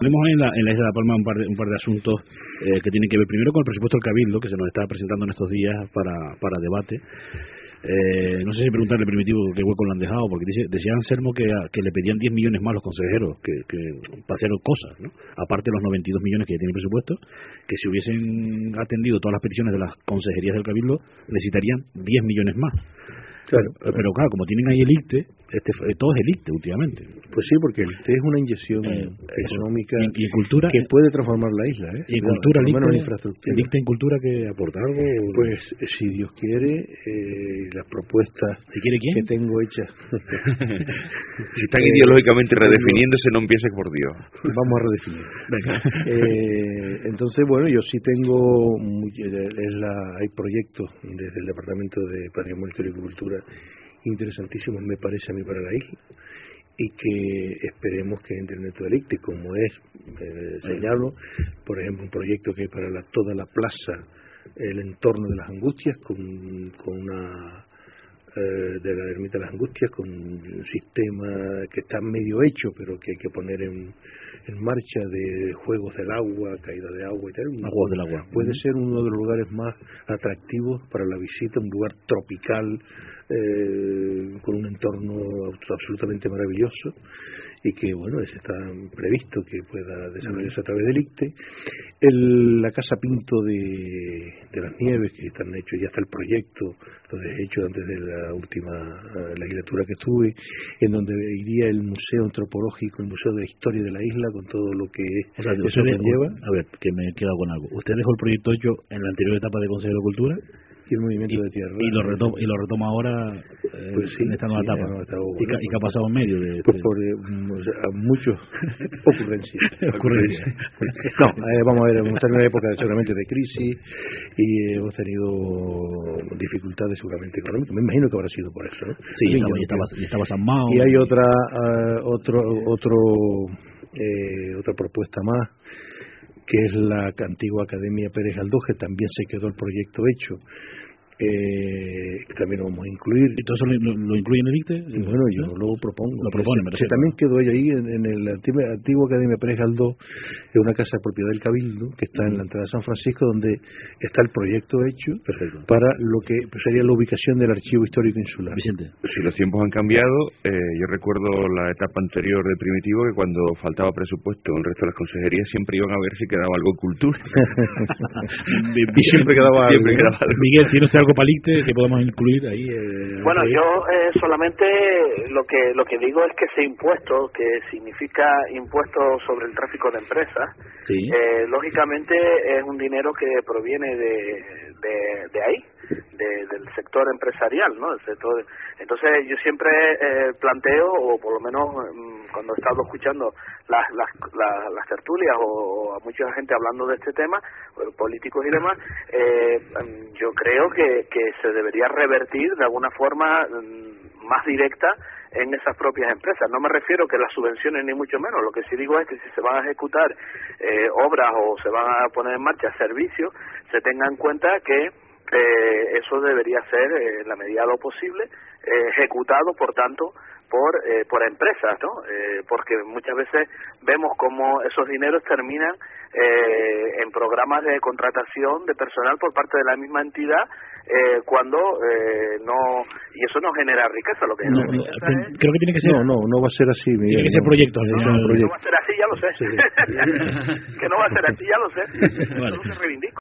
Tenemos en la, en la Isla de La Palma un par de, un par de asuntos eh, que tienen que ver primero con el presupuesto del Cabildo, que se nos está presentando en estos días para, para debate. Eh, no sé si preguntarle primitivo qué hueco le han dejado, porque dice, decía Anselmo que, que le pedían 10 millones más los consejeros que, que para hacer cosas, ¿no? aparte de los 92 millones que ya tiene el presupuesto, que si hubiesen atendido todas las peticiones de las consejerías del Cabildo, necesitarían 10 millones más. Claro, pero, claro, como tienen ahí el ICTE, este, todo es el ICTE últimamente. Pues sí, porque el ICTE es una inyección Eh, económica y, cultura, que puede transformar la isla. ¿eh? y cultura, el infraestructura. el en cultura que aporta algo. Pues eh, si Dios quiere, eh, las propuestas si quiere quién. que tengo hechas, Si están Eh, ideológicamente redefiniéndose, no empieces por Dios. vamos a redefinir. Eh, entonces, bueno, yo sí tengo, muy- es la, hay proyectos desde el Departamento de Patrimonio Histórico y Cultura interesantísimos, me parece a mí, para la isla y que esperemos que entren dentro del ICTE, como es, eh, señalo, por ejemplo, un proyecto que hay para la- toda la plaza, el entorno de las angustias, con, con una eh, de la ermita de las angustias con un sistema que está medio hecho pero que hay que poner en, en marcha de juegos del agua, caída de agua y tal. Juegos del agua. Puede ser uno de los lugares más atractivos para la visita, un lugar tropical eh, con un entorno absolutamente maravilloso y que bueno es- está previsto que pueda desarrollarse a través del ICTE. El- la casa Pinto de, de las Nieves que están hechos, ya está el proyecto, lo he hecho antes de la última eh, legislatura que estuve, en donde iría el Museo Antropológico, el Museo de la Historia de la isla con todo lo que O sea, eso conlleva a ver, que me he quedado con algo. Usted dejó el proyecto hecho en la anterior etapa de Consejero de Cultura y el movimiento y, de tierra. y lo retoma, y lo retoma ahora eh, Pues sí, en esta nueva sí, etapa. ¿Y, bueno, ca- y qué ha pasado en medio de, Pues de- por eh, mm, o sea, muchas ocurrencias. Ocurrencias. No, eh, vamos a ver, hemos tenido una época seguramente de crisis y hemos tenido dificultades seguramente económicas. Me imagino que habrá sido por eso, ¿no? Sí, estaba, y estaba, estaba San Mao. Y hay otra, ah, otro, otro, eh, otra propuesta más, que es la antigua Academia Pérez Galdós, también se quedó el proyecto hecho, eh, que también lo vamos a incluir. ¿Y todo eso lo, lo- incluye en el ICTE? Bueno, yo lo propongo. Lo propone, me Se también quedó ella ahí en, en el antiguo, antiguo Academia Pérez Galdós, en una casa de propiedad del Cabildo, que está en la entrada de San Francisco, donde está el proyecto hecho Perfecto. para lo que sería la ubicación del Archivo Histórico Insular. Vicente. Si los tiempos han cambiado, eh, yo recuerdo la etapa anterior de Primitivo que cuando faltaba presupuesto en el resto de las consejerías siempre iban a ver si quedaba algo en cultura. y siempre quedaba quedaba algo. Miguel, ¿tiene usted algo ICTE que podamos incluir ahí? eh, Bueno, yo eh, solamente lo que lo que digo es que ese impuesto, que significa impuesto sobre el tráfico de empresas, Sí. eh, lógicamente es un dinero que proviene de, de, de ahí, de- del sector empresarial, ¿no? El sector, entonces yo siempre eh, planteo, o por lo menos mm, cuando he estado escuchando las, las, las, tertulias o, a mucha gente hablando de este tema, políticos y demás, eh, mm, yo creo que, que se debería revertir de alguna forma mm, más directa en esas propias empresas. No me refiero que las subvenciones ni mucho menos. Lo que sí digo es que si se van a ejecutar eh, obras o se van a poner en marcha servicios, se tenga en cuenta que eh, eso debería ser, eh, en la medida de lo posible, eh, ejecutado, por tanto, por, eh, por empresas, ¿no? Eh, porque muchas veces vemos cómo esos dineros terminan eh, en programas de contratación de personal por parte de la misma entidad eh, cuando eh, no y eso no genera riqueza lo que No, genera no, riqueza ten- es- creo que tiene que ser. No, no, no va a ser así, Miguel. Tiene que ser no. proyectos, No, ¿no? va a ser así ya lo sé Sí. que no va a ser así ya lo sé Vale. eso se reivindica